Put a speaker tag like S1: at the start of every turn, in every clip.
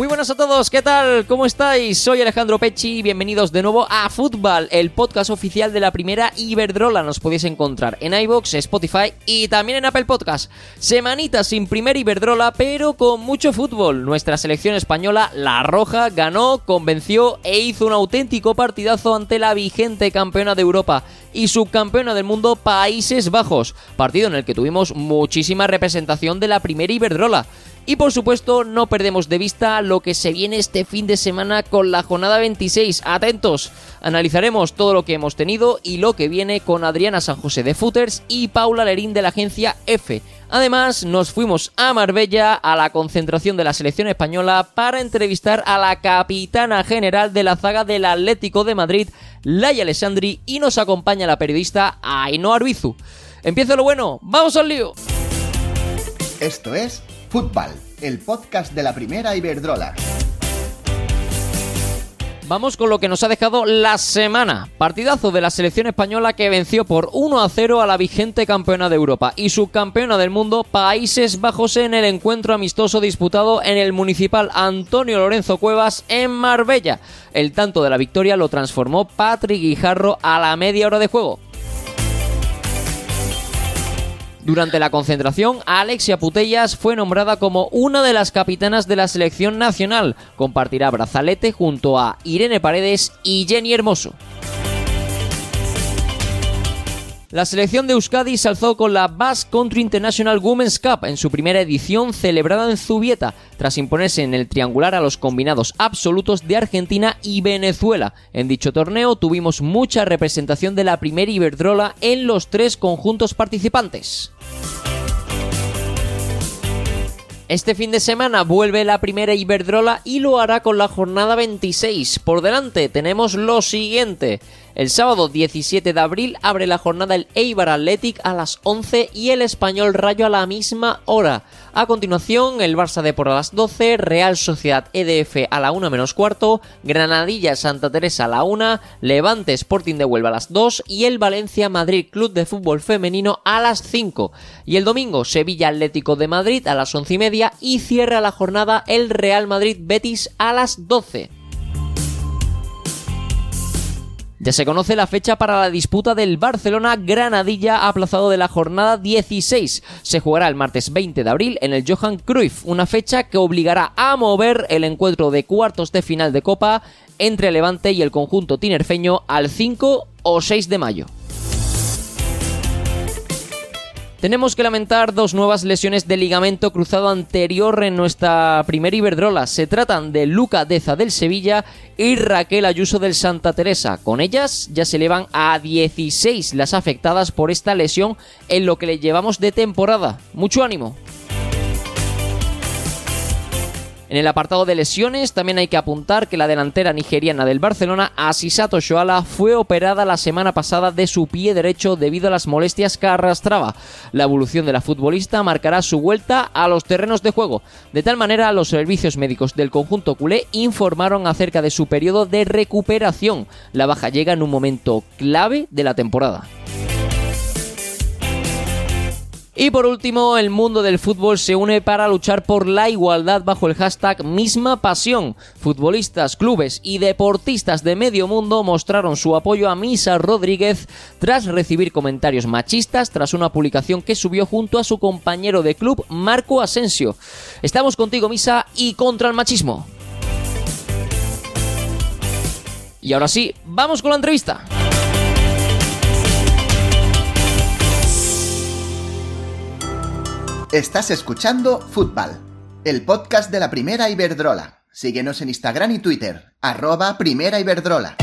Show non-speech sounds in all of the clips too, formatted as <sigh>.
S1: Muy buenas a todos, ¿qué tal? ¿Cómo estáis? Soy Alejandro Pecci y bienvenidos de nuevo a Fútbol, el podcast oficial de la primera Iberdrola. Nos podéis encontrar en iBox, Spotify y también en Apple Podcast. Semanita sin primer Iberdrola, pero con mucho fútbol. Nuestra selección española, La Roja, ganó, convenció e hizo un auténtico partidazo ante la vigente campeona de Europa y subcampeona del mundo Países Bajos. Partido en el que tuvimos muchísima representación de la primera Iberdrola. Y por supuesto, no perdemos de vista lo que se viene este fin de semana con la jornada 26. Atentos, analizaremos todo lo que hemos tenido y lo que viene con Adriana San José de Footers y Paula Lerín de la agencia F. Además, nos fuimos a Marbella a la concentración de la selección española para entrevistar a la capitana general de la zaga del Atlético de Madrid, Laia Alessandri, y nos acompaña la periodista Ainhoa Arbizu. Empieza lo bueno, ¡vamos al lío!
S2: Esto es Fútbol, el podcast de la primera Iberdrola.
S1: Vamos con lo que nos ha dejado la semana. Partidazo de la selección española que venció por 1 a 0 a la vigente campeona de Europa y subcampeona del mundo Países Bajos en el encuentro amistoso disputado en el municipal Antonio Lorenzo Cuevas en Marbella. El tanto de la victoria lo transformó Patrick Guijarro a la media hora de juego. Durante la concentración, Alexia Putellas fue nombrada como una de las capitanas de la selección nacional. Compartirá brazalete junto a Irene Paredes y Jenny Hermoso. La selección de Euskadi se alzó con la Basque Country International Women's Cup en su primera edición celebrada en Zubieta, tras imponerse en el triangular a los combinados absolutos de Argentina y Venezuela. En dicho torneo tuvimos mucha representación de la primera Iberdrola en los tres conjuntos participantes. Este fin de semana vuelve la primera Iberdrola y lo hará con la jornada 26. Por delante tenemos lo siguiente. El sábado 17 de abril abre la jornada el Eibar Athletic a las 11 y el Español Rayo a la misma hora. A continuación, el Barça Depor a las 12, Real Sociedad EDF a la 1 menos cuarto, Granadilla Santa Teresa a la 1, Levante Sporting de Huelva a las 2 y el Valencia Madrid Club de Fútbol Femenino a las 5. Y el domingo, Sevilla Atlético de Madrid a las 11 y media y cierra la jornada el Real Madrid Betis a las 12. Ya se conoce la fecha para la disputa del Barcelona-Granadilla aplazado de la jornada 16. Se jugará el martes 20 de abril en el Johan Cruyff, una fecha que obligará a mover el encuentro de cuartos de final de Copa entre Levante y el conjunto tinerfeño al 5 o 6 de mayo. Tenemos que lamentar dos nuevas lesiones de ligamento cruzado anterior en nuestra primera Iberdrola. Se tratan de Luca Deza del Sevilla y Raquel Ayuso del Santa Teresa. Con ellas ya se elevan a 16 las afectadas por esta lesión en lo que le llevamos de temporada. Mucho ánimo. En el apartado de lesiones también hay que apuntar que la delantera nigeriana del Barcelona, Asisato Shoala, fue operada la semana pasada de su pie derecho debido a las molestias que arrastraba. La evolución de la futbolista marcará su vuelta a los terrenos de juego. De tal manera, los servicios médicos del conjunto culé informaron acerca de su periodo de recuperación. La baja llega en un momento clave de la temporada. Y por último, el mundo del fútbol se une para luchar por la igualdad bajo el hashtag Misma Pasión. Futbolistas, clubes y deportistas de medio mundo mostraron su apoyo a Misa Rodríguez tras recibir comentarios machistas tras una publicación que subió junto a su compañero de club Marco Asensio. Estamos contigo, Misa, y contra el machismo. Y ahora sí, vamos con la entrevista.
S2: Estás escuchando Fútbol, el podcast de la primera Iberdrola. Síguenos en Instagram y Twitter, arroba primera Iberdrola.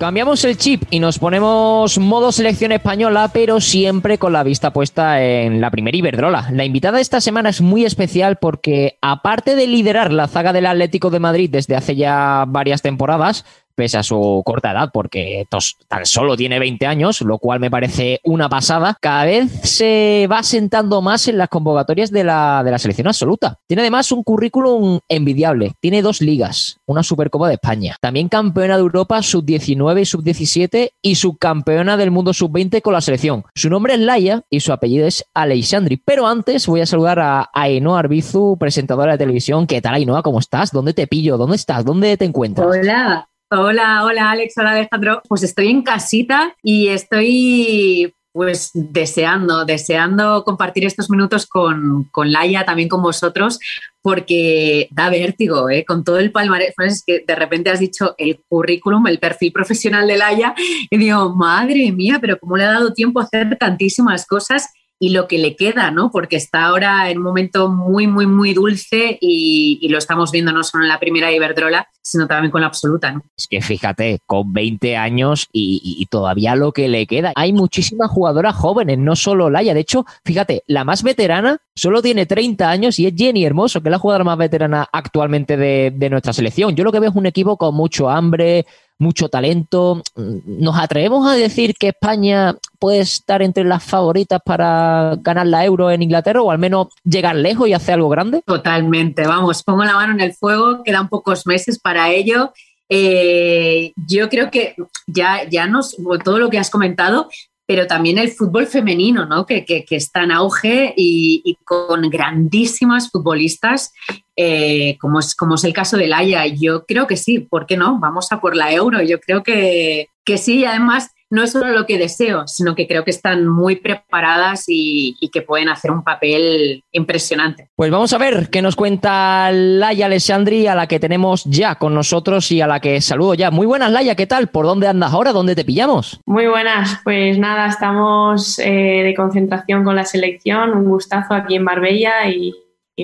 S1: Cambiamos el chip y nos ponemos modo selección española, pero siempre con la vista puesta en la primera Iberdrola. La invitada de esta semana es muy especial porque, aparte de liderar la zaga del Atlético de Madrid desde hace ya varias temporadas, pese a su corta edad, porque tan solo tiene 20 años, lo cual me parece una pasada, cada vez se va sentando más en las convocatorias de la, de la selección absoluta. Tiene además un currículum envidiable. Tiene dos ligas, una Supercopa de España, también campeona de Europa sub-19 y sub-17 y subcampeona del mundo sub-20 con la selección. Su nombre es Laia y su apellido es Alexandri. Pero antes voy a saludar a Ainhoa Arbizu, presentadora de televisión. ¿Qué tal, Ainhoa? ¿Cómo estás? ¿Dónde te pillo? ¿Dónde estás? ¿Dónde te encuentras?
S3: Hola, Hola, hola Alex, hola Alejandro. Pues estoy en casita y estoy pues deseando, deseando compartir estos minutos con, con Laia, también con vosotros, porque da vértigo, ¿eh? con todo el palmarés, es que de repente has dicho el currículum, el perfil profesional de Laia, y digo, madre mía, pero cómo le ha dado tiempo a hacer tantísimas cosas y lo que le queda, ¿no? Porque está ahora en un momento muy, muy, muy dulce y, lo estamos viendo no solo en la primera Iberdrola, sino también con la absoluta, ¿no?
S1: Es que fíjate, con 20 años y, todavía lo que le queda. Hay muchísimas jugadoras jóvenes, no solo Laia. De hecho, fíjate, la más veterana solo tiene 30 años y es Jenny Hermoso, que es la jugadora más veterana actualmente de, de nuestra selección. Yo lo que veo es un equipo con mucho hambre, mucho talento. ¿Nos atrevemos a decir que España puede estar entre las favoritas para ganar la Euro en Inglaterra o al menos llegar lejos y hacer algo grande?
S3: Totalmente, vamos, pongo la mano en el fuego, quedan pocos meses para ello. Eh, yo creo que ya, ya nos, todo lo que has comentado, pero también el fútbol femenino, ¿no? que, que, está en auge y, con grandísimas futbolistas, eh, como, es, como es el caso de Laia. Yo creo que sí, ¿por qué no? Vamos a por la euro. Yo creo que, que sí, además no es solo lo que deseo, sino que creo que están muy preparadas y, que pueden hacer un papel impresionante.
S1: Pues vamos a ver qué nos cuenta Laia Alessandri, a la que tenemos ya con nosotros y a la que saludo ya. Muy buenas, Laia, ¿qué tal? ¿Por dónde andas ahora? ¿Dónde te pillamos?
S4: Muy buenas, pues nada, estamos eh, de concentración con la selección, un gustazo aquí en Marbella y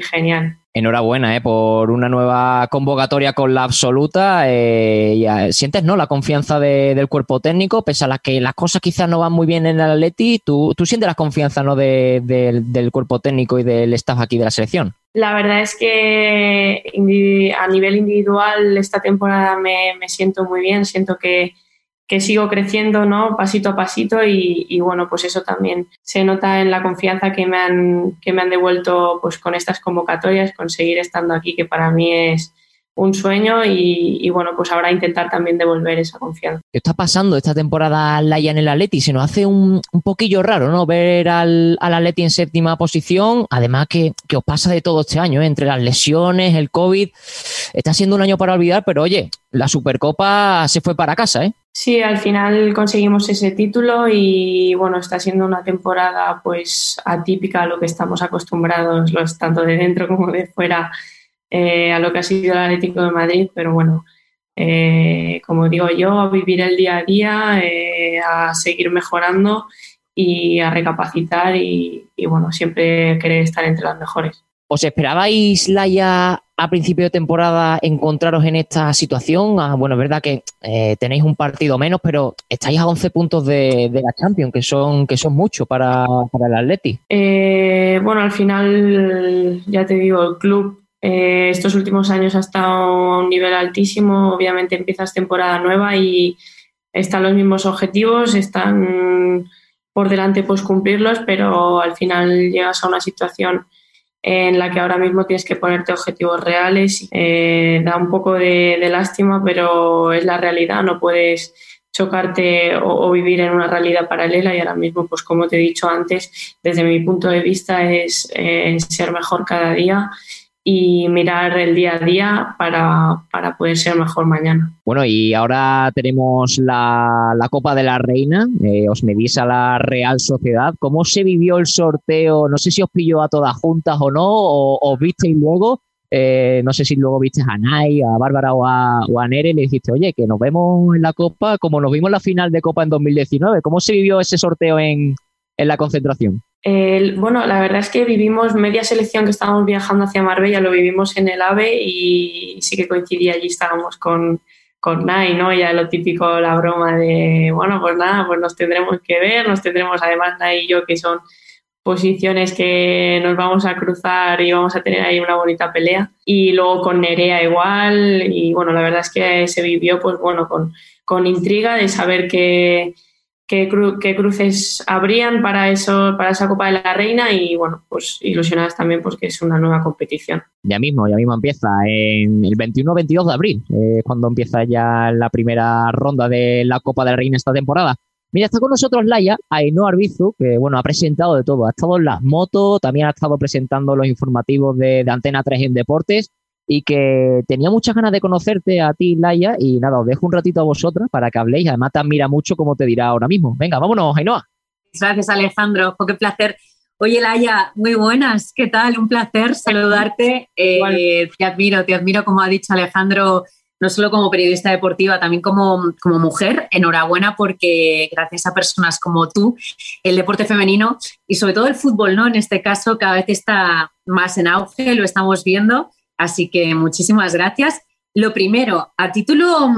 S4: genial
S1: enhorabuena eh, por una nueva convocatoria con la absoluta. Eh, ¿Sientes no la confianza del cuerpo técnico? Pese a las que las cosas quizás no van muy bien en el Atleti, ¿tú, tú sientes la confianza ¿no? del cuerpo técnico y del staff aquí de la selección?
S4: La verdad es que a nivel individual esta temporada me siento muy bien, siento que que sigo creciendo, ¿no? Pasito a pasito y, bueno, pues eso también se nota en la confianza que me han, que me han devuelto pues con estas convocatorias, conseguir estando aquí, que para mí es, un sueño y, bueno, pues ahora intentar también devolver esa confianza.
S1: ¿Qué está pasando esta temporada Laia en el Atleti? Se nos hace un, un poquillo raro, ¿no? Ver al, al, Atleti en séptima posición, además que, que os pasa de todo este año, ¿eh? entre las lesiones, el COVID, está siendo un año para olvidar, pero oye, la Supercopa se fue para casa, ¿eh?
S4: Sí, al final conseguimos ese título y bueno, está siendo una temporada pues atípica a lo que estamos acostumbrados, los, tanto de dentro como de fuera eh, a lo que ha sido el Atlético de Madrid, pero bueno, eh, como digo yo, a vivir el día a día, eh, a seguir mejorando y a recapacitar y, bueno, siempre querer estar entre las mejores.
S1: ¿Os esperabais, Laia, a principio de temporada encontraros en esta situación? Ah, bueno, es verdad que tenéis un partido menos, pero estáis a 11 puntos de, la Champions, que son, que son muchos para, para el Atleti.
S4: bueno, al final, ya te digo, el club eh, estos últimos años ha estado a un nivel altísimo, obviamente empiezas temporada nueva y están los mismos objetivos, están por delante pues cumplirlos, pero al final llegas a una situación en la que ahora mismo tienes que ponerte objetivos reales. Eh, da un poco de, lástima, pero es la realidad, no puedes chocarte o, vivir en una realidad paralela. Y ahora mismo, pues como te he dicho antes, desde mi punto de vista es eh, ser mejor cada día y mirar el día a día para, poder ser mejor mañana.
S1: Bueno, y ahora tenemos la, Copa de la Reina, eh, os medís a la Real Sociedad. ¿Cómo se vivió el sorteo? No sé si os pilló a todas juntas o no, o os visteis luego. Eh, no sé si luego viste a Nay, a Bárbara o a, o a Nere y le dijiste, oye, que nos vemos en la Copa, como nos vimos en la final de Copa en 2019. ¿Cómo se vivió ese sorteo en, en la concentración?
S4: Bueno, la verdad es que vivimos media selección que estábamos viajando hacia Marbella, lo vivimos en el AVE y sí que coincidía allí, estábamos con, con Nai, ¿no? Ya lo típico, la broma de, bueno, pues nada, pues nos tendremos que ver, nos tendremos además Nai y yo que son posiciones que nos vamos a cruzar y vamos a tener ahí una bonita pelea. Y luego con Nerea igual, y bueno, la verdad es que se vivió, pues bueno, con, con intriga de saber qué, qué, cruces habrían para, eso, para esa Copa de la Reina y bueno, pues ilusionadas también porque es una nueva competición.
S1: Ya mismo, ya mismo empieza en el 21-22 de abril, eh, cuando empieza ya la primera ronda de la Copa de la Reina esta temporada. Mira, está con nosotros Laia, Ainhoa Arbizu, que bueno, ha presentado de todo. Ha estado en las motos, también ha estado presentando los informativos de, de Antena 3 en deportes y que tenía muchas ganas de conocerte a ti, Laia, y nada, os dejo un ratito a vosotras para que habléis. Además, te admira mucho como te dirá ahora mismo. Venga, vámonos, Ainhoa.
S3: Gracias, Alejandro. qué placer. Oye, Laia, muy buenas. ¿Qué tal? Un placer saludarte. Eh, te admiro, te admiro, como ha dicho Alejandro, no solo como periodista deportiva, también como, como mujer. Enhorabuena porque gracias a personas como tú, el deporte femenino y sobre todo el fútbol, ¿no? En este caso, cada vez está más en auge, lo estamos viendo Así que muchísimas gracias. Lo primero, a título,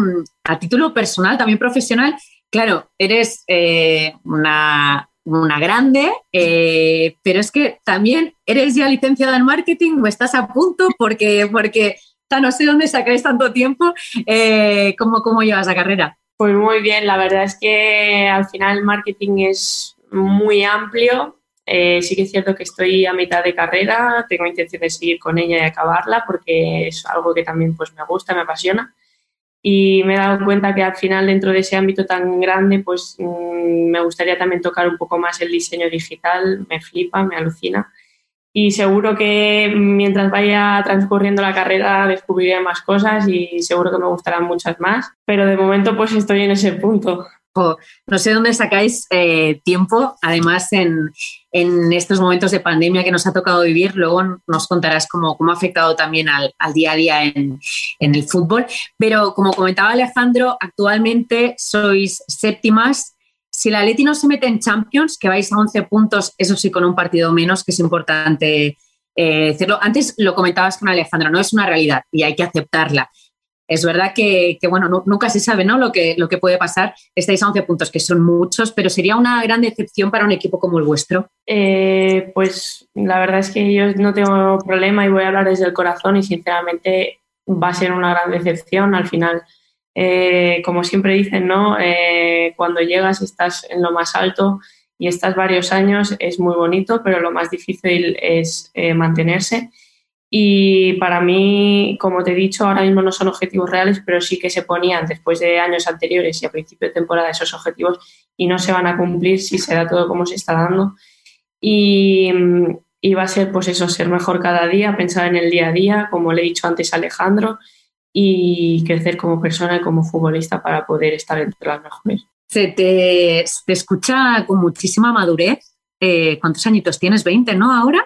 S3: a título personal, también profesional, claro, eres eh, una, grande, eh, pero es que también eres ya licenciada en marketing o estás a punto porque, porque no sé dónde sacáis tanto tiempo. Eh, ¿cómo, ¿Cómo llevas la carrera?
S4: Pues muy bien, la verdad es que al final el marketing es muy amplio eh, sí que es cierto que estoy a mitad de carrera, tengo intención de seguir con ella y acabarla porque es algo que también pues, me gusta, me apasiona. Y me he dado cuenta que al final dentro de ese ámbito tan grande pues mm, me gustaría también tocar un poco más el diseño digital, me flipa, me alucina. Y seguro que mientras vaya transcurriendo la carrera descubriré más cosas y seguro que me gustarán muchas más. Pero de momento pues estoy en ese punto
S3: no sé dónde sacáis eh, tiempo, además en, estos momentos de pandemia que nos ha tocado vivir, luego nos contarás cómo, cómo ha afectado también al, día a día en, el fútbol. Pero como comentaba Alejandro, actualmente sois séptimas. Si la Leti no se mete en Champions, que vais a 11 puntos, eso sí con un partido menos, que es importante eh, decirlo. Antes lo comentabas con Alejandro, no es una realidad y hay que aceptarla es verdad que, bueno, nunca se sabe ¿no? lo, que, lo que puede pasar. Estáis a 11 puntos, que son muchos, pero sería una gran decepción para un equipo como el vuestro.
S4: Eh, pues la verdad es que yo no tengo problema y voy a hablar desde el corazón y sinceramente va a ser una gran decepción al final. Eh, como siempre dicen, ¿no? Eh, cuando llegas estás en lo más alto y estás varios años, es muy bonito, pero lo más difícil es mantenerse. Y para mí, como te he dicho, ahora mismo no son objetivos reales, pero sí que se ponían después de años anteriores y a principio de temporada esos objetivos y no se van a cumplir si se da todo como se está dando. Y, va a ser, pues eso, ser mejor cada día, pensar en el día a día, como le he dicho antes a Alejandro, y crecer como persona y como futbolista para poder estar entre las mejores.
S3: Se te, escucha con muchísima madurez. Eh, ¿Cuántos añitos tienes? ¿20, no? Ahora.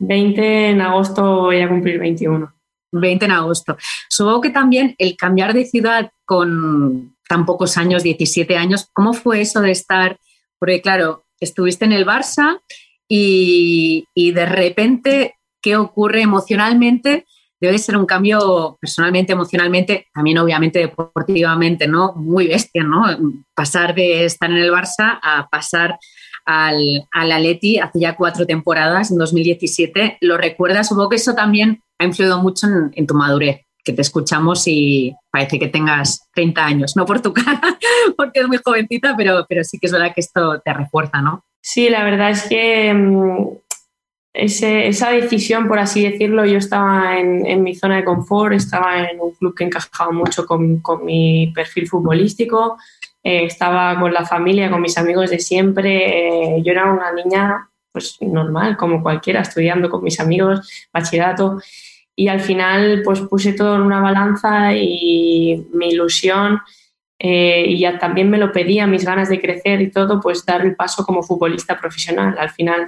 S4: 20 en agosto voy a cumplir 21.
S3: 20 en agosto. Supongo que también el cambiar de ciudad con tan pocos años, 17 años, ¿cómo fue eso de estar? Porque claro, estuviste en el Barça y, de repente, ¿qué ocurre emocionalmente? Debe ser un cambio personalmente, emocionalmente, también obviamente deportivamente, ¿no? Muy bestia, ¿no? Pasar de estar en el Barça a pasar al, al Atleti hace ya cuatro temporadas, en 2017. ¿Lo recuerdas? Supongo que eso también ha influido mucho en, tu madurez, que te escuchamos y parece que tengas 30 años, no por tu <laughs> cara, porque es muy jovencita, pero, pero sí que es verdad que esto te refuerza, ¿no?
S4: Sí, la verdad es que mm, esa decisión, por así decirlo, yo estaba en, mi zona de confort, estaba en un club que encajaba mucho con, con mi perfil futbolístico, eh, estaba con la familia, con mis amigos de siempre. Eh, yo era una niña pues normal, como cualquiera, estudiando con mis amigos, bachillerato. Y al final pues puse todo en una balanza y mi ilusión eh, y ya también me lo pedía, mis ganas de crecer y todo, pues dar el paso como futbolista profesional. Al final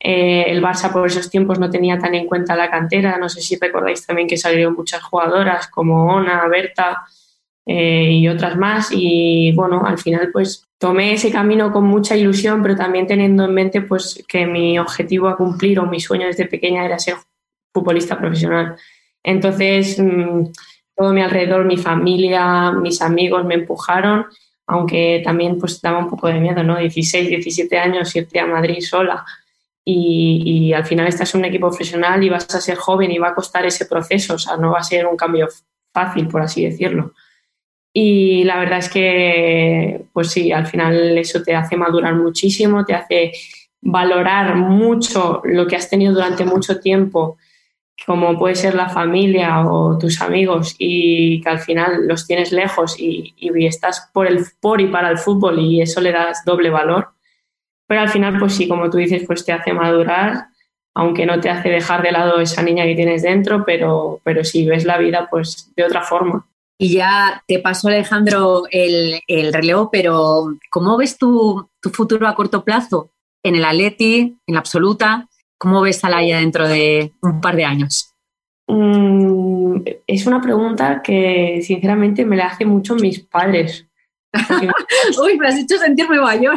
S4: el Barça por esos tiempos no tenía tan en cuenta la cantera. No sé si recordáis también que salieron muchas jugadoras como Ona, Berta, eh, y otras más. Y bueno, al final pues tomé ese camino con mucha ilusión, pero también teniendo en mente pues que mi objetivo a cumplir o mi sueño desde pequeña era ser futbolista profesional. Entonces, mm, todo mi alrededor, mi familia, mis amigos me empujaron, aunque también pues daba un poco de miedo, ¿no? 16, 17 años, irte a Madrid sola y, y, al final estás en un equipo profesional y vas a ser joven y va a costar ese proceso, o sea, no va a ser un cambio fácil, por así decirlo. Y la verdad es que, pues sí, al final eso te hace madurar muchísimo, te hace valorar mucho lo que has tenido durante mucho tiempo, como puede ser la familia o tus amigos, y que al final los tienes lejos y, y estás por, el, por y para el fútbol y eso le das doble valor pero al final, pues sí, como tú dices, pues te hace madurar, aunque no te hace dejar de lado esa niña que tienes dentro, pero, pero sí ves la vida pues de otra forma.
S3: Y ya te paso, Alejandro, el, el relevo, pero ¿cómo ves tu, tu, futuro a corto plazo? En el Atleti, en la absoluta, ¿cómo ves a Laia dentro de un par de años?
S4: Mm, es una pregunta que sinceramente me la hacen mucho mis padres. <laughs>
S3: Uy, me has hecho sentir muy mayor.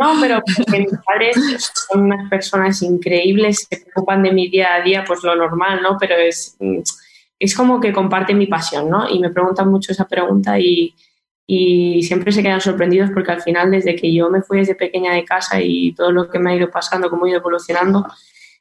S4: No, pero mis padres son unas personas increíbles, se preocupan de mi día a día, pues lo normal, ¿no? Pero es, es como que comparten mi pasión, ¿no? Y me preguntan mucho esa pregunta y, siempre se quedan sorprendidos porque al final, desde que yo me fui desde pequeña de casa y todo lo que me ha ido pasando, cómo he ido evolucionando,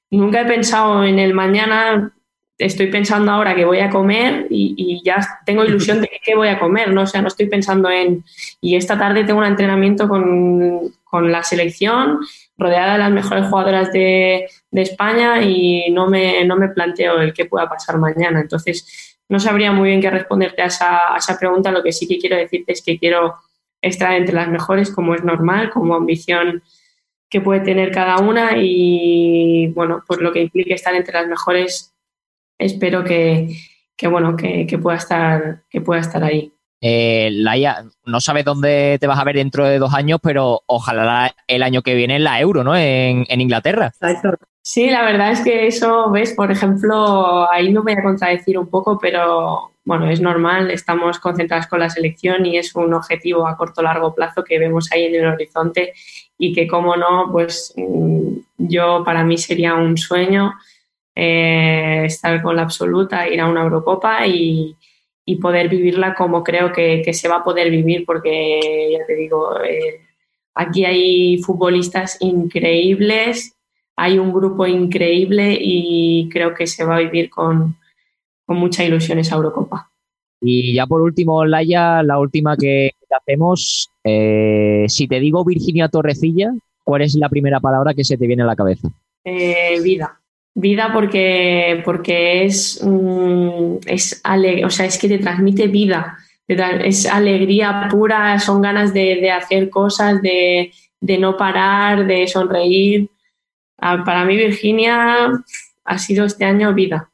S4: nunca he pensado en el mañana, estoy pensando ahora que voy a comer y, y, ya tengo ilusión de qué voy a comer, ¿no? O sea, no estoy pensando en, y esta tarde tengo un entrenamiento con, con la selección, rodeada de las mejores jugadoras de, de, España y no me, no me planteo el qué pueda pasar mañana. Entonces, no sabría muy bien qué responderte a esa, pregunta. Lo que sí que quiero decirte es que quiero estar entre las mejores, como es normal, como ambición que puede tener cada una y, bueno, pues lo que implique estar entre las mejores espero que, que bueno, que, que, pueda estar, que pueda estar ahí.
S1: Eh, Laia, no sabes dónde te vas a ver dentro de dos años, pero ojalá el año que viene en la Euro, ¿no? En, en Inglaterra.
S4: Exacto. Sí, la verdad es que eso, ves, por ejemplo, ahí me voy a contradecir un poco, pero bueno, es normal, estamos concentrados con la selección y es un objetivo a corto largo plazo que vemos ahí en el horizonte y que, como no, pues mm, yo para mí sería un sueño eh, estar con la absoluta, ir a una Eurocopa y, y poder vivirla como creo que, que, se va a poder vivir, porque ya te digo, eh, aquí hay futbolistas increíbles, hay un grupo increíble y creo que se va a vivir con, con mucha ilusión esa Eurocopa.
S1: Y ya por último, Laia, la última que hacemos, eh, si te digo Virginia Torrecilla, ¿cuál es la primera palabra que se te viene a la cabeza?
S4: Eh, vida vida porque, porque es, es, o sea, es que te transmite vida, es alegría pura, son ganas de, de hacer cosas, de, de, no parar, de sonreír. Ah, para mí Virginia ha sido este año vida.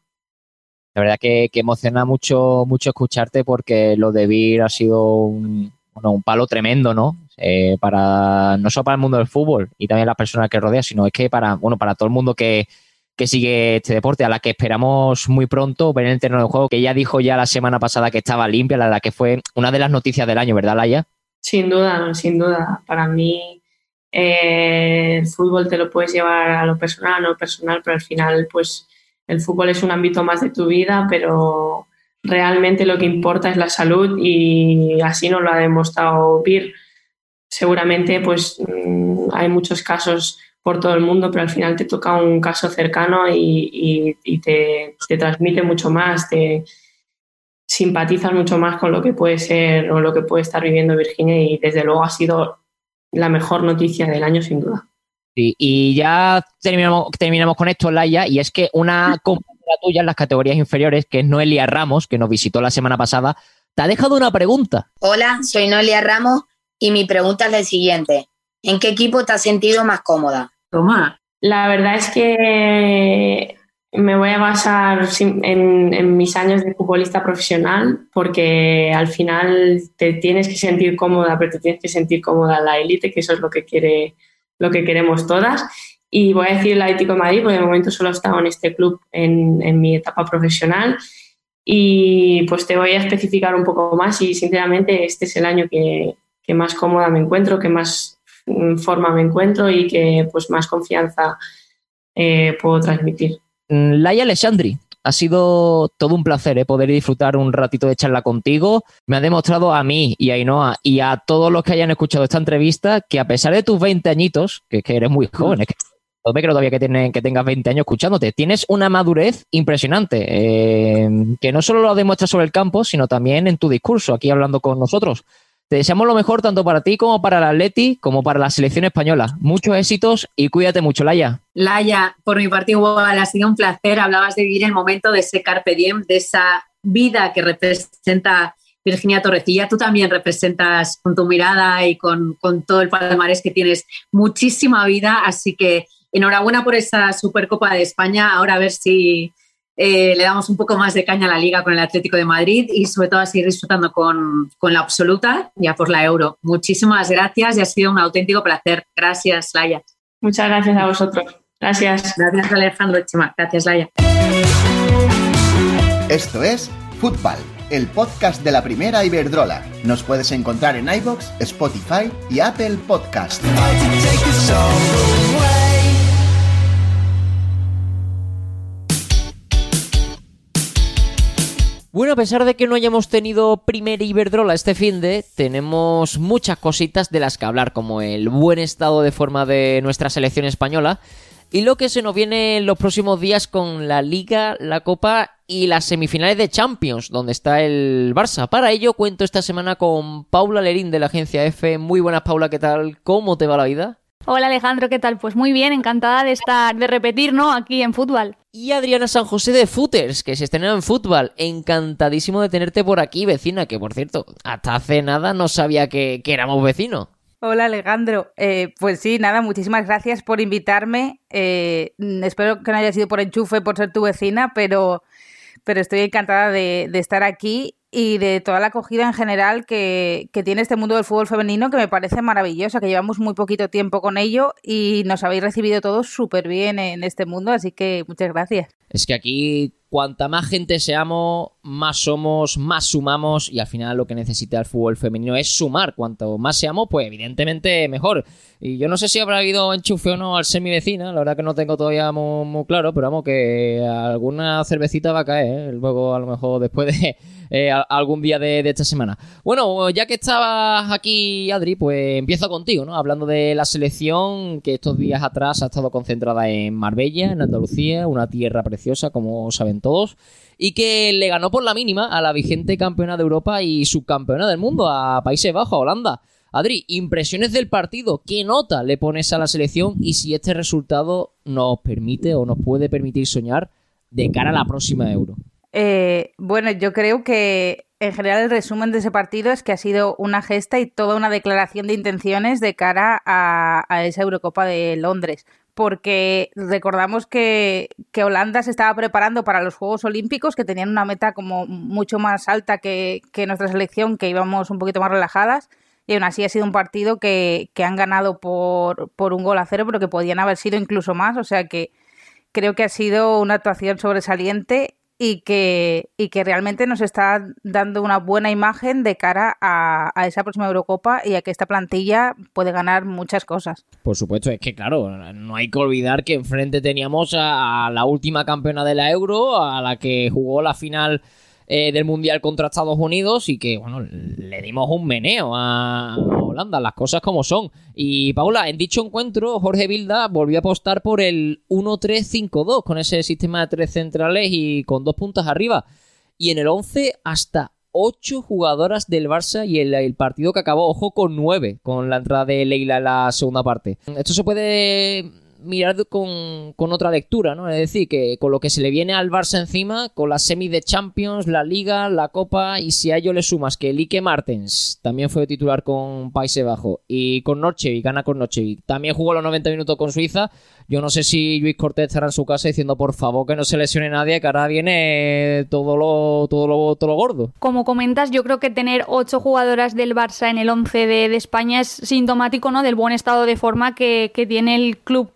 S1: La verdad que, que emociona mucho, mucho escucharte porque lo de Vir ha sido un, bueno, un palo tremendo, ¿no? Eh, para no solo para el mundo del fútbol y también las personas que rodea, sino es que para, bueno, para todo el mundo que, que sigue este deporte, a la que esperamos muy pronto ver en el terreno de juego, que ya dijo ya la semana pasada que estaba limpia, la, la que fue una de las noticias del año, ¿verdad, Laia?
S4: Sin duda, sin duda. Para mí eh, el fútbol te lo puedes llevar a lo personal, a lo personal, pero al final pues el fútbol es un ámbito más de tu vida, pero realmente lo que importa es la salud y así nos lo ha demostrado PIR. Seguramente pues mm, hay muchos casos por todo el mundo, pero al final te toca un caso cercano y, y, y te, te, transmite mucho más, te simpatizas mucho más con lo que puede ser o lo que puede estar viviendo Virginia y desde luego ha sido la mejor noticia del año sin duda.
S1: Sí, y ya terminamos, terminamos con esto, Laia, y es que una <laughs> compañera tuya en las categorías inferiores, que es Noelia Ramos, que nos visitó la semana pasada, te ha dejado una pregunta.
S5: Hola, soy Noelia Ramos y mi pregunta es la siguiente. ¿En qué equipo te has sentido más cómoda?
S4: Toma. La verdad es que me voy a basar en, mis años de futbolista profesional porque al final te tienes que sentir cómoda, pero te tienes que sentir cómoda en la élite, que eso es lo que, quiere, lo que queremos todas. Y voy a decir el Atlético de Madrid, porque de momento solo he estado en este club en, en mi etapa profesional. Y pues te voy a especificar un poco más y sinceramente este es el año que, que más cómoda me encuentro, que más forma me encuentro y que pues más confianza eh, puedo transmitir.
S1: Laia Alessandri, ha sido todo un placer ¿eh? poder disfrutar un ratito de charla contigo. Me ha demostrado a mí y a Ainhoa y a todos los que hayan escuchado esta entrevista que a pesar de tus 20 añitos, que, que eres muy joven, es que no me creo todavía que, tienen, que tengas 20 años escuchándote. Tienes una madurez impresionante, eh, que no solo lo demuestras sobre el campo, sino también en tu discurso, aquí hablando con nosotros. Te deseamos lo mejor tanto para ti como para el Atleti, como para la selección española. Muchos éxitos y cuídate mucho, Laia.
S3: Laia, por mi parte igual, ha sido un placer. Hablabas de vivir el momento de ese carpe diem, de esa vida que representa Virginia Torrecilla. Tú también representas con tu mirada y con, con todo el palmarés que tienes muchísima vida, así que enhorabuena por esa Supercopa de España. Ahora a ver si eh, le damos un poco más de caña a la liga con el Atlético de Madrid y sobre todo a seguir disfrutando con, con la absoluta, ya por la Euro. Muchísimas gracias y ha sido un auténtico placer. Gracias, Laia.
S4: Muchas gracias a vosotros. Gracias.
S3: Gracias, Alejandro Chima. Gracias, Laia.
S2: Esto es Fútbol, el podcast de la primera Iberdrola. Nos puedes encontrar en iBox, Spotify y Apple Podcast.
S1: Bueno, a pesar de que no hayamos tenido primera Iberdrola este fin de, tenemos muchas cositas de las que hablar, como el buen estado de forma de nuestra selección española y lo que se nos viene en los próximos días con la Liga, la Copa y las semifinales de Champions, donde está el Barça. Para ello cuento esta semana con Paula Lerín de la agencia F. Muy buenas, Paula, ¿qué tal? ¿Cómo te va la vida?
S6: Hola Alejandro, ¿qué tal? Pues muy bien, encantada de estar, de repetir, ¿no? Aquí en fútbol.
S1: Y Adriana San José de Footers, que se estrenó en fútbol. Encantadísimo de tenerte por aquí, vecina, que por cierto, hasta hace nada no sabía que, que éramos vecinos.
S7: Hola Alejandro, eh, pues sí, nada, muchísimas gracias por invitarme. Eh, espero que no haya sido por enchufe, por ser tu vecina, pero, pero estoy encantada de, de estar aquí y de toda la acogida en general que, que, tiene este mundo del fútbol femenino que me parece maravillosa, que llevamos muy poquito tiempo con ello y nos habéis recibido todos súper bien en este mundo, así que muchas gracias.
S1: Es que aquí cuanta más gente seamos, más somos, más sumamos y al final lo que necesita el fútbol femenino es sumar. Cuanto más seamos, pues evidentemente mejor. Y yo no sé si habrá habido enchufe o no al ser mi vecina, la verdad que no tengo todavía muy, claro, pero vamos que alguna cervecita va a caer, ¿eh? luego a lo mejor después de <laughs> eh, algún día de, esta semana. Bueno, ya que estabas aquí, Adri, pues empiezo contigo, ¿no? Hablando de la selección que estos días atrás ha estado concentrada en Marbella, en Andalucía, una tierra preciosa, como saben todos, y que le ganó por la mínima a la vigente campeona de Europa y subcampeona del mundo, a Países Bajos, a Holanda. Adri, impresiones del partido, ¿qué nota le pones a la selección y si este resultado nos permite o nos puede permitir soñar de cara a la próxima Euro?
S7: Eh, bueno, yo creo que en general el resumen de ese partido es que ha sido una gesta y toda una declaración de intenciones de cara a, a esa Eurocopa de Londres. Porque recordamos que, que, Holanda se estaba preparando para los Juegos Olímpicos, que tenían una meta como mucho más alta que, que nuestra selección, que íbamos un poquito más relajadas y aún así ha sido un partido que, que, han ganado por, por un gol a cero, pero que podían haber sido incluso más. O sea que creo que ha sido una actuación sobresaliente y que, y que realmente nos está dando una buena imagen de cara a, a, esa próxima Eurocopa y a que esta plantilla puede ganar muchas cosas.
S1: Por supuesto, es que claro, no hay que olvidar que enfrente teníamos a, a la última campeona de la Euro, a la que jugó la final eh, del Mundial contra Estados Unidos y que, bueno, le dimos un meneo a Holanda, las cosas como son. Y Paula, en dicho encuentro, Jorge Vilda volvió a apostar por el 1-3-5-2 con ese sistema de tres centrales y con dos puntas arriba. Y en el 11 hasta 8 jugadoras del Barça y el, el, partido que acabó, ojo, con 9 con la entrada de Leila en la segunda parte. Esto se puede mirar con, con, otra lectura, ¿no? Es decir, que con lo que se le viene al Barça encima, con la semi de Champions, la Liga, la Copa, y si a ello le sumas que Lique Martens también fue titular con Países Bajos y con y gana con y también jugó los 90 minutos con Suiza, yo no sé si Luis Cortés estará en su casa diciendo por favor que no se lesione nadie, que ahora viene todo lo, todo lo, todo lo gordo.
S6: Como comentas, yo creo que tener ocho jugadoras del Barça en el 11 de, de España es sintomático ¿no? del buen estado de forma que, que tiene el club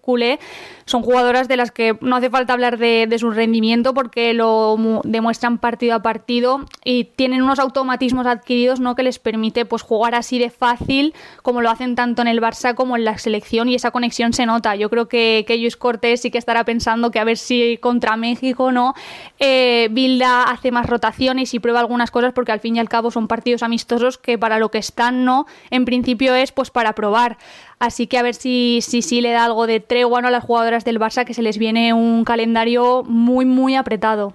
S6: son jugadoras de las que no hace falta hablar de, su rendimiento porque lo demuestran partido a partido y tienen unos automatismos adquiridos ¿no? que les permite pues, jugar así de fácil como lo hacen tanto en el Barça como en la selección y esa conexión se nota. Yo creo que, que Luis Cortés sí que estará pensando que a ver si contra México no eh, Bilda hace más rotaciones y prueba algunas cosas porque al fin y al cabo son partidos amistosos que para lo que están no en principio es pues para probar. Así que a ver si sí si, le da algo de tregua a las jugadoras del Barça, que se les viene un calendario muy, muy apretado.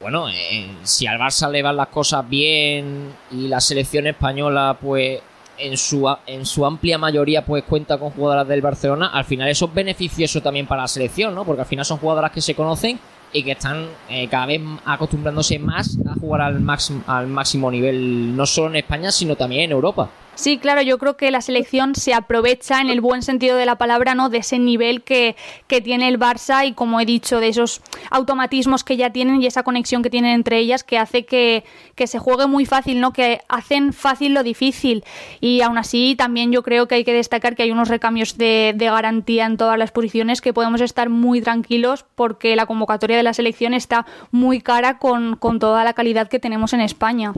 S1: Bueno, eh, si al Barça le van las cosas bien y la selección española, pues en su, en su amplia mayoría pues cuenta con jugadoras del Barcelona, al final eso es beneficioso también para la selección, ¿no? Porque al final son jugadoras que se conocen y que están eh, cada vez acostumbrándose más a jugar al, máximo, al máximo nivel, no solo en España, sino también en Europa.
S6: Sí, claro, yo creo que la selección se aprovecha en el buen sentido de la palabra, ¿no? De ese nivel que, que, tiene el Barça y como he dicho, de esos automatismos que ya tienen y esa conexión que tienen entre ellas que hace que, que se juegue muy fácil, ¿no? Que hacen fácil lo difícil. Y aún así, también yo creo que hay que destacar que hay unos recambios de, de garantía en todas las posiciones que podemos estar muy tranquilos porque la convocatoria de la selección está muy cara con, con toda la calidad que tenemos en España.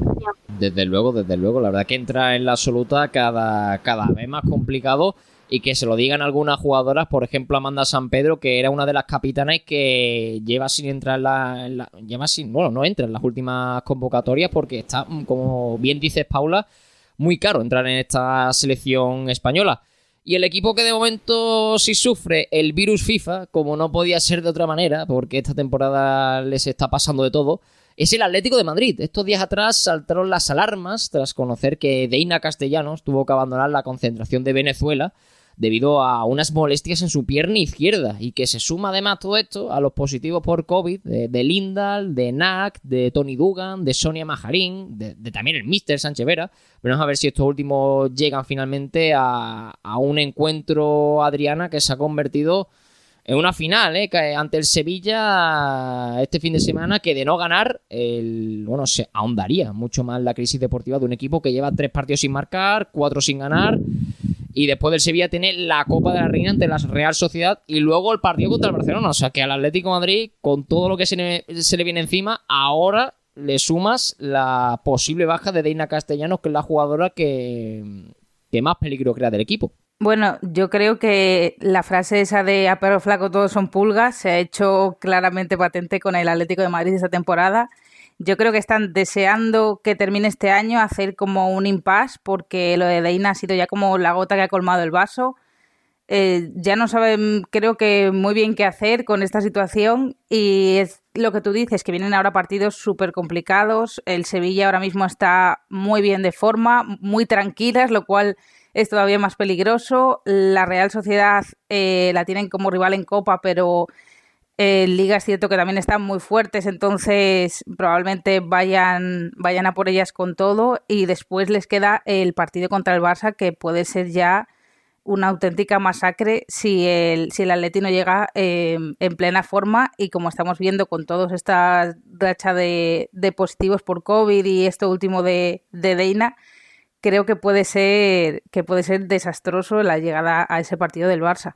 S1: Desde luego, desde luego. La verdad que entra en la absoluta cada, cada vez más complicado y que se lo digan algunas jugadoras, por ejemplo Amanda San Pedro, que era una de las capitanas que lleva sin entrar en la, lleva sin, bueno, no entra en las últimas convocatorias porque está, como bien dices Paula, muy caro entrar en esta selección española. Y el equipo que de momento sí sufre el virus FIFA, como no podía ser de otra manera, porque esta temporada les está pasando de todo, es el Atlético de Madrid. Estos días atrás saltaron las alarmas tras conocer que Deina Castellanos tuvo que abandonar la concentración de Venezuela debido a unas molestias en su pierna izquierda y que se suma además todo esto a los positivos por COVID de, Lindal, de Nack, de Tony Dugan, de Sonia Majarín, de, también el Mister Sánchez Vera. Vamos a ver si estos últimos llegan finalmente a, a un encuentro Adriana que se ha convertido en una final, ¿eh? ante el Sevilla este fin de semana, que de no ganar, el, bueno, se ahondaría mucho más la crisis deportiva de un equipo que lleva tres partidos sin marcar, cuatro sin ganar, y después del Sevilla tiene la Copa de la Reina ante la Real Sociedad y luego el partido contra el Barcelona. O sea que al Atlético Madrid, con todo lo que se le, viene encima, ahora le sumas la posible baja de Deina Castellanos, que es la jugadora que, que más peligro crea del equipo.
S7: Bueno, yo creo que la frase esa de a perro flaco todos son pulgas se ha hecho claramente patente con el Atlético de Madrid esta temporada. Yo creo que están deseando que termine este año, hacer como un impasse, porque lo de Deina ha sido ya como la gota que ha colmado el vaso. Eh, ya no saben, creo que muy bien qué hacer con esta situación y es lo que tú dices, que vienen ahora partidos súper complicados. El Sevilla ahora mismo está muy bien de forma, muy tranquilas, lo cual es todavía más peligroso. La Real Sociedad eh, la tienen como rival en Copa, pero en Liga es cierto que también están muy fuertes, entonces probablemente vayan, vayan a por ellas con todo. Y después les queda el partido contra el Barça, que puede ser ya una auténtica masacre si el, si el Atletino llega em, en plena forma y como estamos viendo con toda esta racha de, de, positivos por COVID y esto último de, de Deina, creo que puede ser que puede ser desastroso la llegada a ese partido del Barça.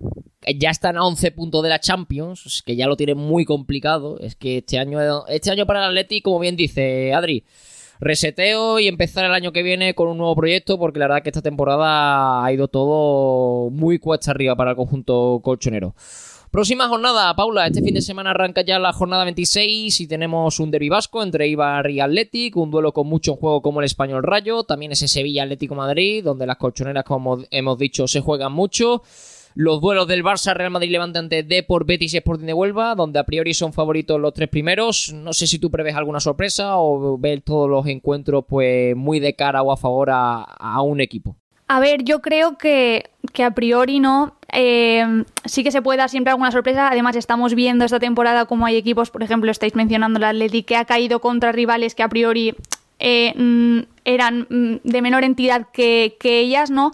S1: Ya están a 11 puntos de la Champions, que ya lo tienen muy complicado. Es que este año, este año para el Atleti, como bien dice Adri, reseteo y empezar el año que viene con un nuevo proyecto, porque la verdad que esta temporada ha ido todo muy cuesta arriba para el conjunto colchonero. Próxima jornada, Paula. Este fin de semana arranca ya la jornada 26 y tenemos un derbi vasco entre Ibar y Athletic, un duelo con mucho juego como el Español Rayo, también ese Sevilla Atlético Madrid, donde las colchoneras, como hemos dicho, se juegan mucho. Los duelos del Barça, Real Madrid, Levante ante Depor, Betis y Sporting de Huelva, donde a priori son favoritos los tres primeros. No sé si tú prevés alguna sorpresa o ves todos los encuentros pues muy de cara o a favor a un equipo.
S6: A ver, yo creo que, que a priori no. Eh, sí que se puede dar siempre alguna sorpresa. Además, estamos viendo esta temporada como hay equipos, por ejemplo, estáis mencionando la Atleti, que ha caído contra rivales que a priori eh, mm, eran mm, de menor entidad que, que ellas, ¿no?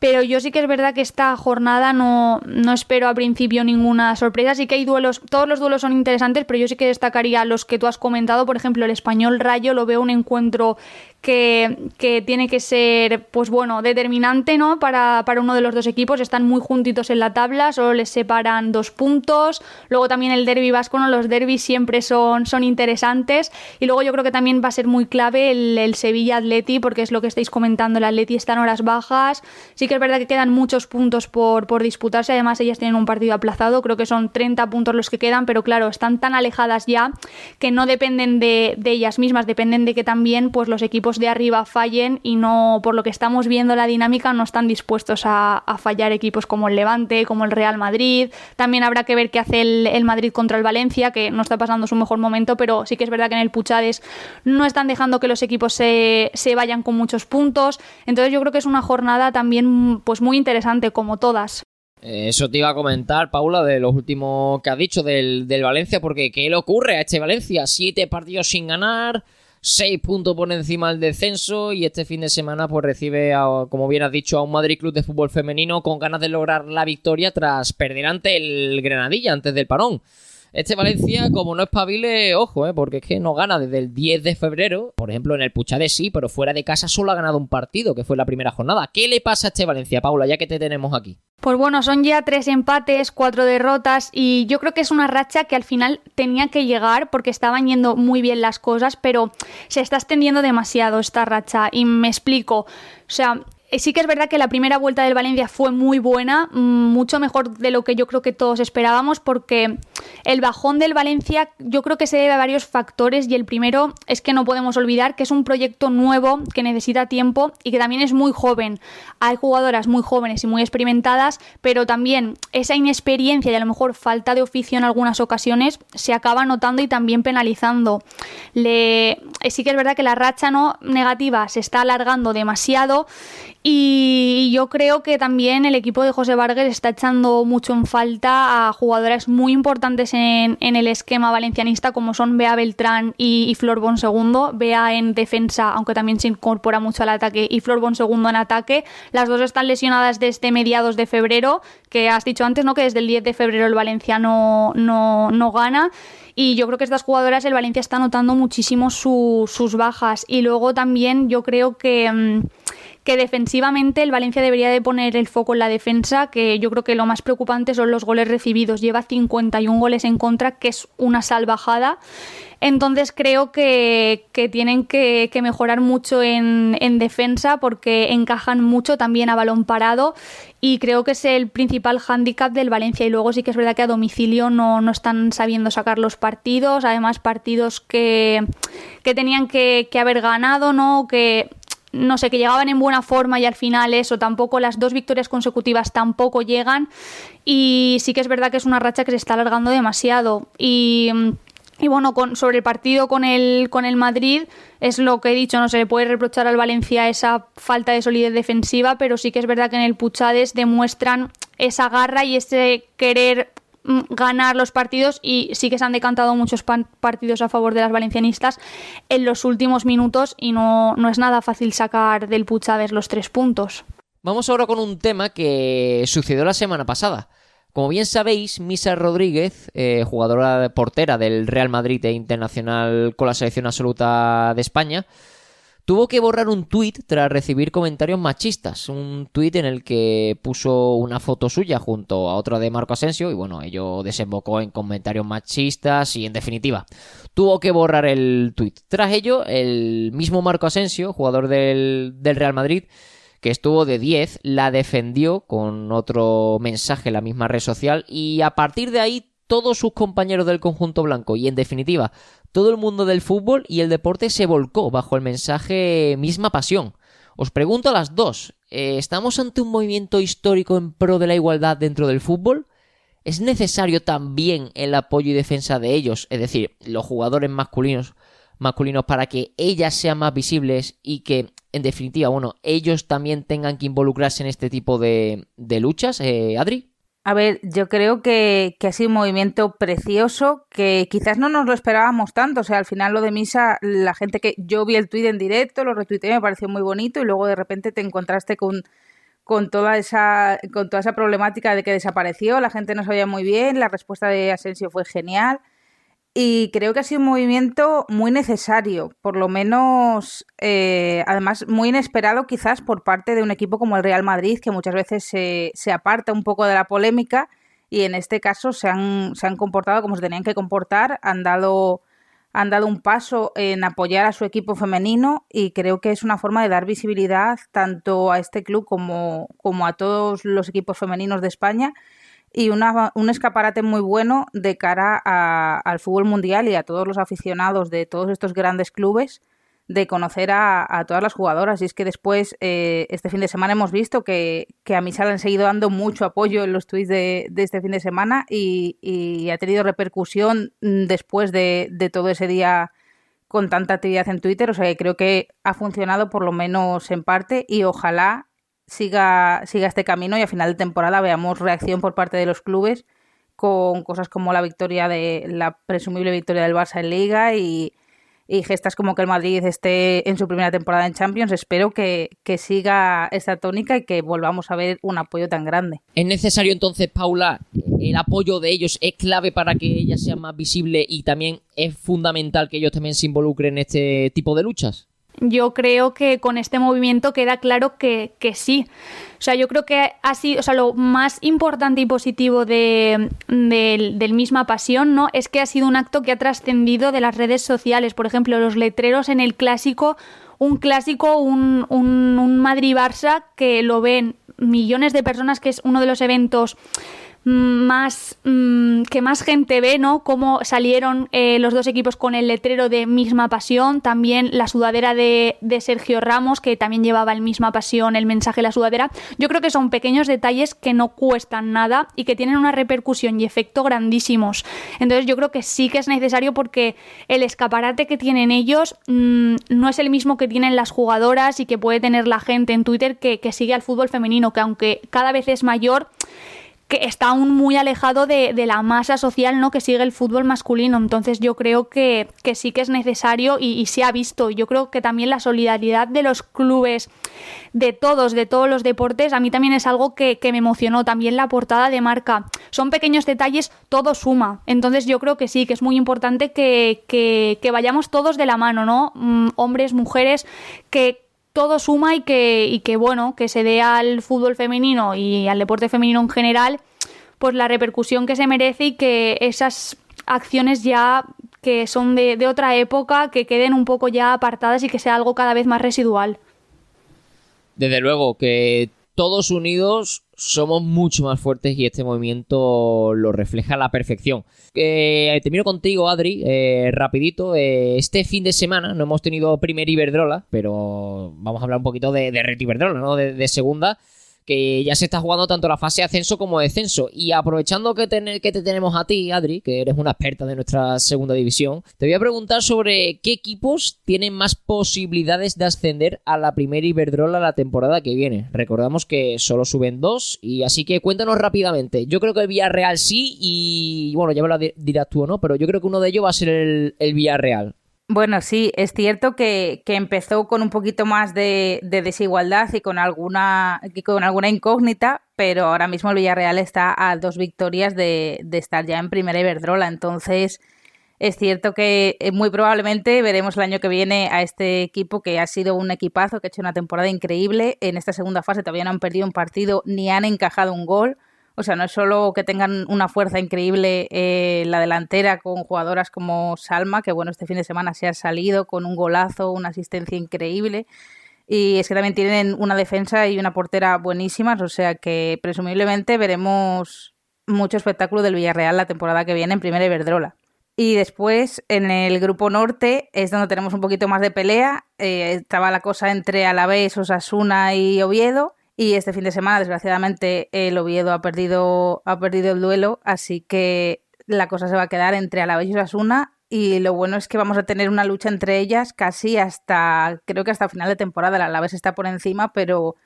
S6: pero yo sí que es verdad que esta jornada no, no espero a principio ninguna sorpresa. Sí que hay duelos, todos los duelos son interesantes, pero yo sí que destacaría los que tú has comentado. Por ejemplo, el español Rayo lo veo un encuentro que, que, tiene que ser, pues bueno, determinante, ¿no? Para, para, uno de los dos equipos. Están muy juntitos en la tabla, solo les separan dos puntos. Luego también el derby vasco, ¿no? Los derbis siempre son, son interesantes. Y luego yo creo que también va a ser muy clave el, el Sevilla-Atleti, porque es lo que estáis comentando. El Atleti está en horas bajas. Sí que es verdad que quedan muchos puntos por, por disputarse. Además, ellas tienen un partido aplazado. Creo que son 30 puntos los que quedan, pero claro, están tan alejadas ya que no dependen de, de ellas mismas, dependen de que también pues los equipos de arriba fallen y no, por lo que estamos viendo la dinámica, no están dispuestos a, fallar equipos como el Levante, como el Real Madrid. También habrá que ver qué hace el, Madrid contra el Valencia, que no está pasando su mejor momento, pero sí que es verdad que en el Puchades no están dejando que los equipos se, se vayan con muchos puntos. Entonces yo creo que es una jornada también pues muy interesante, como todas.
S1: Eso te iba a comentar, Paula, de los últimos que has dicho del, del Valencia, porque ¿qué le ocurre a este Valencia? Siete partidos sin ganar, seis puntos por encima del descenso y este fin de semana pues recibe, a, como bien has dicho, a un Madrid Club de Fútbol Femenino con ganas de lograr la victoria tras perder ante el Granadilla antes del parón. Este Valencia, como no es pabile, ojo, ¿eh? porque es que no gana desde el 10 de febrero. Por ejemplo, en el Puchade sí, pero fuera de casa solo ha ganado un partido, que fue la primera jornada. ¿Qué le pasa a este Valencia, Paula, ya que te tenemos aquí?
S6: Pues bueno, son ya tres empates, cuatro derrotas y yo creo que es una racha que al final tenía que llegar porque estaban yendo muy bien las cosas, pero se está extendiendo demasiado esta racha y me explico. O sea, sí que es verdad que la primera vuelta del Valencia fue muy buena, mucho mejor de lo que yo creo que todos esperábamos, porque el bajón del Valencia yo creo que se debe a varios factores y el primero es que no podemos olvidar que es un proyecto nuevo que necesita tiempo y que también es muy joven. Hay jugadoras muy jóvenes y muy experimentadas, pero también esa inexperiencia y a lo mejor falta de oficio en algunas ocasiones se acaba notando y también penalizando. Le... Sí que es verdad que la racha no negativa se está alargando demasiado y yo creo que también el equipo de José Vargas está echando mucho en falta a jugadoras muy importantes en, el esquema valencianista, como son Bea Beltrán y, y Flor Bonsegundo. Bea en defensa, aunque también se incorpora mucho al ataque, y Flor Bonsegundo en ataque. Las dos están lesionadas desde mediados de febrero, que has dicho antes, ¿no? Que desde el 10 de febrero el Valencia no, no, gana. Y yo creo que estas jugadoras, el Valencia está notando muchísimo su, sus bajas. Y luego también yo creo que que defensivamente el Valencia debería de poner el foco en la defensa, que yo creo que lo más preocupante son los goles recibidos. Lleva 51 goles en contra, que es una salvajada. Entonces creo que, que tienen que, mejorar mucho en, en, defensa porque encajan mucho también a balón parado y creo que es el principal hándicap del Valencia. Y luego sí que es verdad que a domicilio no, no están sabiendo sacar los partidos, además partidos que, que tenían que, que haber ganado, ¿no? Que no sé, que llegaban en buena forma y al final eso, tampoco las dos victorias consecutivas tampoco llegan. Y sí que es verdad que es una racha que se está alargando demasiado. Y... Y bueno, con, sobre el partido con el, con el Madrid, es lo que he dicho, no se le puede reprochar al Valencia esa falta de solidez defensiva, pero sí que es verdad que en el Puchades demuestran esa garra y ese querer ganar los partidos y sí que se han decantado muchos partidos a favor de las valencianistas en los últimos minutos y no, no es nada fácil sacar del Puchades los tres puntos.
S1: Vamos ahora con un tema que sucedió la semana pasada. Como bien sabéis, Misa Rodríguez, eh, jugadora portera del Real Madrid e internacional con la selección absoluta de España, tuvo que borrar un tuit tras recibir comentarios machistas. Un tuit en el que puso una foto suya junto a otra de Marco Asensio y bueno, ello desembocó en comentarios machistas y en definitiva tuvo que borrar el tuit. Tras ello, el mismo Marco Asensio, jugador del, del Real Madrid, que estuvo de 10, la defendió con otro mensaje en la misma red social y a partir de ahí todos sus compañeros del conjunto blanco y en definitiva todo el mundo del fútbol y el deporte se volcó bajo el mensaje misma pasión. Os pregunto a las dos, eh, ¿estamos ante un movimiento histórico en pro de la igualdad dentro del fútbol? ¿Es necesario también el apoyo y defensa de ellos, es decir, los jugadores masculinos, masculinos para que ellas sean más visibles y que, en definitiva, bueno, ellos también tengan que involucrarse en este tipo de, luchas, eh, Adri?
S7: A ver, yo creo que, que, ha sido un movimiento precioso que quizás no nos lo esperábamos tanto. O sea, al final lo de Misa, la gente que yo vi el tuit en directo, lo retuiteé, me pareció muy bonito y luego de repente te encontraste con, con, toda esa, con toda esa problemática de que desapareció, la gente no sabía muy bien, la respuesta de Asensio fue genial. Y creo que ha sido un movimiento muy necesario, por lo menos, eh, además, muy inesperado quizás por parte de un equipo como el Real Madrid, que muchas veces se, se aparta un poco de la polémica y en este caso se han, se han comportado como se tenían que comportar, han dado, han dado un paso en apoyar a su equipo femenino y creo que es una forma de dar visibilidad tanto a este club como, como a todos los equipos femeninos de España y una, un escaparate muy bueno de cara al fútbol mundial y a todos los aficionados de todos estos grandes clubes de conocer a, todas las jugadoras. Y es que después, eh, este fin de semana hemos visto que, que a Misal han seguido dando mucho apoyo en los tweets de, de este fin de semana y, y, ha tenido repercusión después de, de todo ese día con tanta actividad en Twitter. O sea que creo que ha funcionado por lo menos en parte y ojalá siga, siga este camino y a final de temporada veamos reacción por parte de los clubes con cosas como la victoria de la presumible victoria del Barça en Liga y, gestas como que el Madrid esté en su primera temporada en Champions. Espero que, que, siga esta tónica y que volvamos a ver un apoyo tan grande.
S1: ¿Es necesario entonces, Paula, el apoyo de ellos es clave para que ellas sean más visibles y también es fundamental que ellos también se involucren en este tipo de luchas?
S6: Yo creo que con este movimiento queda claro que, que, sí. O sea, yo creo que sido, o sea, lo más importante y positivo de, del misma pasión, ¿no? Es que ha sido un acto que ha trascendido de las redes sociales. Por ejemplo, los letreros en el clásico, un clásico, un, un, un Madrid-Barça que lo ven millones de personas, que es uno de los eventos más mm, que más gente ve, ¿no? Cómo salieron eh, los dos equipos con el letrero de misma pasión, también la sudadera de, Sergio Ramos, que también llevaba el misma pasión, el mensaje de la sudadera. Yo creo que son pequeños detalles que no cuestan nada y que tienen una repercusión y efecto grandísimos. Entonces yo creo que sí que es necesario porque el escaparate que tienen ellos mm, no es el mismo que tienen las jugadoras y que puede tener la gente en Twitter que sigue al fútbol femenino, que aunque cada vez es mayor, que está aún muy alejado de, la masa social ¿no? que sigue el fútbol masculino. Entonces yo creo que, sí que es necesario y, se ha visto. Yo creo que también la solidaridad de los clubes, de todos, de todos los deportes, a mí también es algo que, me emocionó. También la portada de marca. Son pequeños detalles, todo suma. Entonces yo creo que sí, que es muy importante que, que vayamos todos de la mano, ¿no? Mm, hombres, mujeres, que todo suma y que, y que, bueno, que se dé al fútbol femenino y al deporte femenino en general, pues la repercusión que se merece y que esas acciones ya que son de, de otra época, que queden un poco ya apartadas y que sea algo cada vez más residual.
S1: Desde luego, que todos unidos somos mucho más fuertes y este movimiento lo refleja a la perfección. Eh, termino contigo, Adri, eh, rapidito. Eh, este fin de semana no hemos tenido primer Iberdrola, pero vamos a hablar un poquito de, de Red Iberdrola, ¿no? de segunda que ya se está jugando tanto la fase de ascenso como de descenso. Y aprovechando que, que te tenemos a ti, Adri, que eres una experta de nuestra segunda división, te voy a preguntar sobre qué equipos tienen más posibilidades de ascender a la primera Iberdrola la temporada que viene. Recordamos que solo suben dos, y así que cuéntanos rápidamente. Yo creo que el Villarreal sí, y bueno, ya me lo dirás tú o no, pero yo creo que uno de ellos va a ser el, el Villarreal.
S7: Bueno, sí, es cierto que, empezó con un poquito más de, desigualdad y con alguna, con alguna incógnita, pero ahora mismo el Villarreal está a dos victorias de, estar ya en primera Iberdrola. Entonces, es cierto que eh, muy probablemente veremos el año que viene a este equipo que ha sido un equipazo, que ha hecho una temporada increíble. En esta segunda fase todavía no han perdido un partido ni han encajado un gol. O sea, no es solo que tengan una fuerza increíble eh, la delantera con jugadoras como Salma, que bueno, este fin de semana se ha salido con un golazo, una asistencia increíble. Y es que también tienen una defensa y una portera buenísimas, o sea que presumiblemente veremos mucho espectáculo del Villarreal la temporada que viene en Primera Iberdrola. Y después en el grupo norte es donde tenemos un poquito más de pelea. Eh, estaba la cosa entre Alavés, Osasuna y Oviedo. Y este fin de semana, desgraciadamente, el Oviedo ha perdido, ha perdido el duelo, así que la cosa se va a quedar entre Alavés y Osasuna. Y lo bueno es que vamos a tener una lucha entre ellas casi hasta, creo que hasta final de temporada. La Alavés está por encima, pero,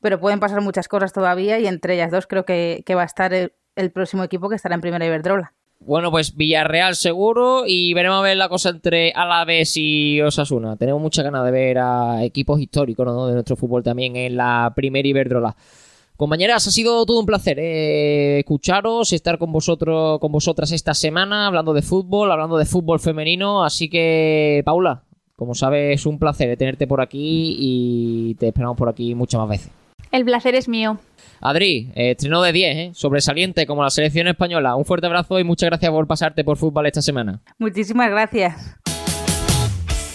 S7: pero pueden pasar muchas cosas todavía y entre ellas dos creo que, va a estar el, el próximo equipo que estará en Primera Iberdrola.
S1: Bueno, pues Villarreal seguro y veremos a ver la cosa entre Alavés y Osasuna. Tenemos mucha ganas de ver a equipos históricos de nuestro fútbol también en la primera Iberdrola. Compañeras, ha sido todo un placer eh, escucharos, estar con vosotros, con vosotras esta semana, hablando de fútbol, hablando de fútbol femenino. Así que, Paula, como sabes, es un placer tenerte por aquí y te esperamos por aquí muchas más veces.
S6: El placer es mío.
S1: Adri, eh, estreno de 10, ¿eh? sobresaliente como la selección española. Un fuerte abrazo y muchas gracias por pasarte por fútbol esta semana.
S7: Muchísimas gracias.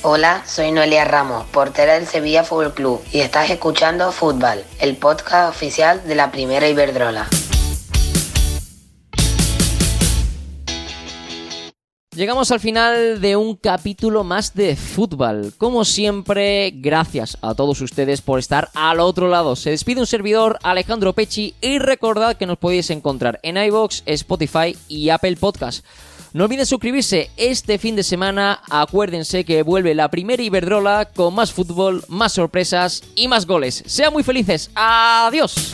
S5: Hola, soy Noelia Ramos, portera del Sevilla Fútbol Club y estás escuchando Fútbol, el podcast oficial de la Primera Iberdrola.
S1: Llegamos al final de un capítulo más de fútbol. Como siempre, gracias a todos ustedes por estar al otro lado. Se despide un servidor, Alejandro Pecci, y recordad que nos podéis encontrar en iVoox, Spotify y Apple Podcast. No olviden suscribirse este fin de semana. Acuérdense que vuelve la primera Iberdrola con más fútbol, más sorpresas y más goles. Sean muy felices. Adiós.